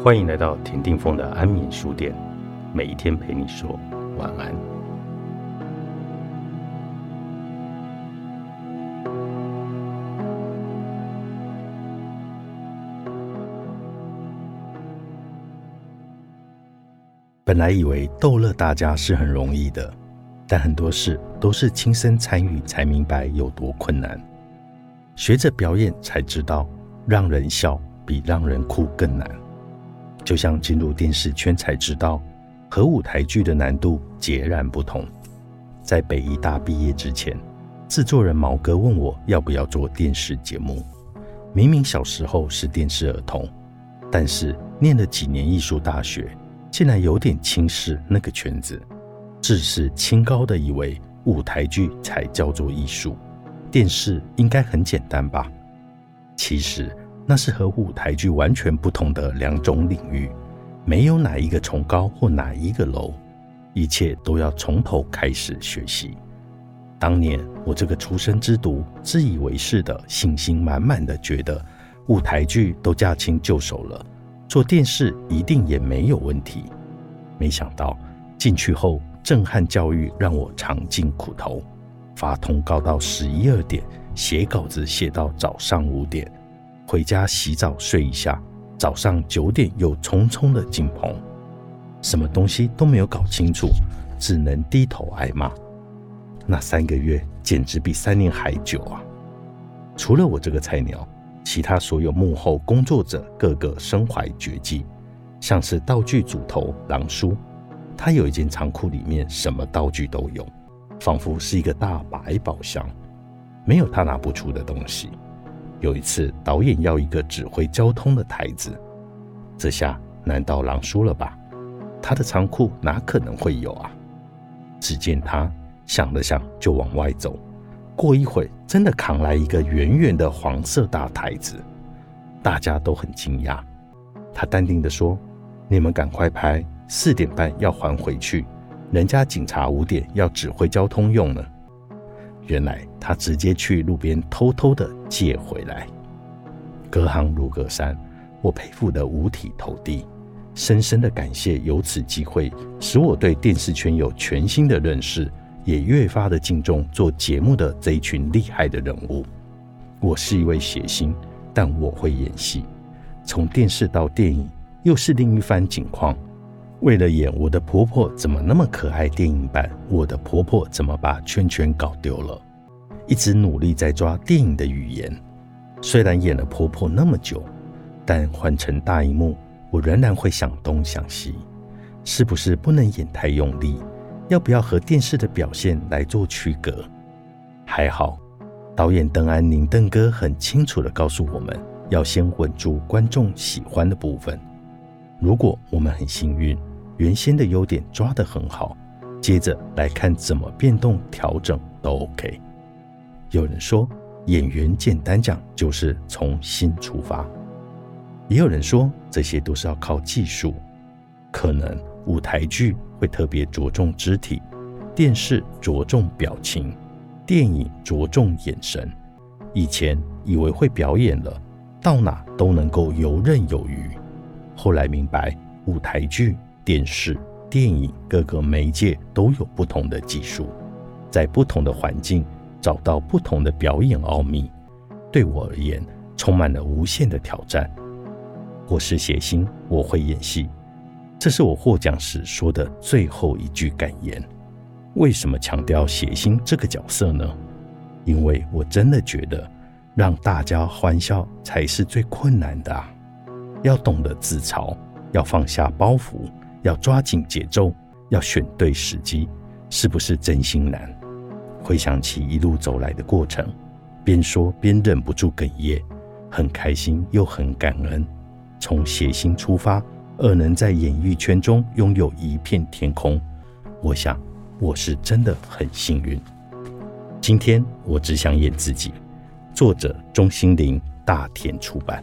欢迎来到田定峰的安眠书店，每一天陪你说晚安。本来以为逗乐大家是很容易的，但很多事都是亲身参与才明白有多困难。学着表演才知道，让人笑比让人哭更难。就像进入电视圈才知道，和舞台剧的难度截然不同。在北医大毕业之前，制作人毛哥问我要不要做电视节目。明明小时候是电视儿童，但是念了几年艺术大学，竟然有点轻视那个圈子，自视清高的以为舞台剧才叫做艺术，电视应该很简单吧？其实。那是和舞台剧完全不同的两种领域，没有哪一个崇高或哪一个楼，一切都要从头开始学习。当年我这个出生之毒，自以为是的信心满满的觉得舞台剧都驾轻就熟了，做电视一定也没有问题。没想到进去后，震撼教育让我尝尽苦头，发通告到十一二点，写稿子写到早上五点。回家洗澡睡一下，早上九点又匆匆的进棚，什么东西都没有搞清楚，只能低头挨骂。那三个月简直比三年还久啊！除了我这个菜鸟，其他所有幕后工作者个个身怀绝技，像是道具组头狼叔，他有一间仓库，里面什么道具都有，仿佛是一个大百宝箱，没有他拿不出的东西。有一次，导演要一个指挥交通的台子，这下难道狼输了吧？他的仓库哪可能会有啊？只见他想了想，就往外走。过一会，真的扛来一个圆圆的黄色大台子，大家都很惊讶。他淡定地说：“你们赶快拍，四点半要还回去，人家警察五点要指挥交通用呢。”原来他直接去路边偷偷的借回来，隔行如隔山，我佩服得五体投地，深深的感谢有此机会，使我对电视圈有全新的认识，也越发的敬重做节目的这一群厉害的人物。我是一位谐星，但我会演戏，从电视到电影又是另一番景况。为了演我的婆婆怎么那么可爱，电影版我的婆婆怎么把圈圈搞丢了，一直努力在抓电影的语言。虽然演了婆婆那么久，但换成大荧幕，我仍然会想东想西，是不是不能演太用力？要不要和电视的表现来做区隔？还好，导演邓安宁邓哥很清楚地告诉我们要先稳住观众喜欢的部分。如果我们很幸运。原先的优点抓得很好，接着来看怎么变动调整都 OK。有人说，演员简单讲就是从心出发；也有人说，这些都是要靠技术。可能舞台剧会特别着重肢体，电视着重表情，电影着重眼神。以前以为会表演了，到哪都能够游刃有余，后来明白舞台剧。电视、电影各个媒介都有不同的技术，在不同的环境找到不同的表演奥秘，对我而言充满了无限的挑战。我是谐星，我会演戏，这是我获奖时说的最后一句感言。为什么强调谐星这个角色呢？因为我真的觉得让大家欢笑才是最困难的啊！要懂得自嘲，要放下包袱。要抓紧节奏，要选对时机，是不是真心难？回想起一路走来的过程，边说边忍不住哽咽，很开心又很感恩。从谐星出发，而能在演艺圈中拥有一片天空，我想我是真的很幸运。今天我只想演自己。作者：钟心凌，大田出版。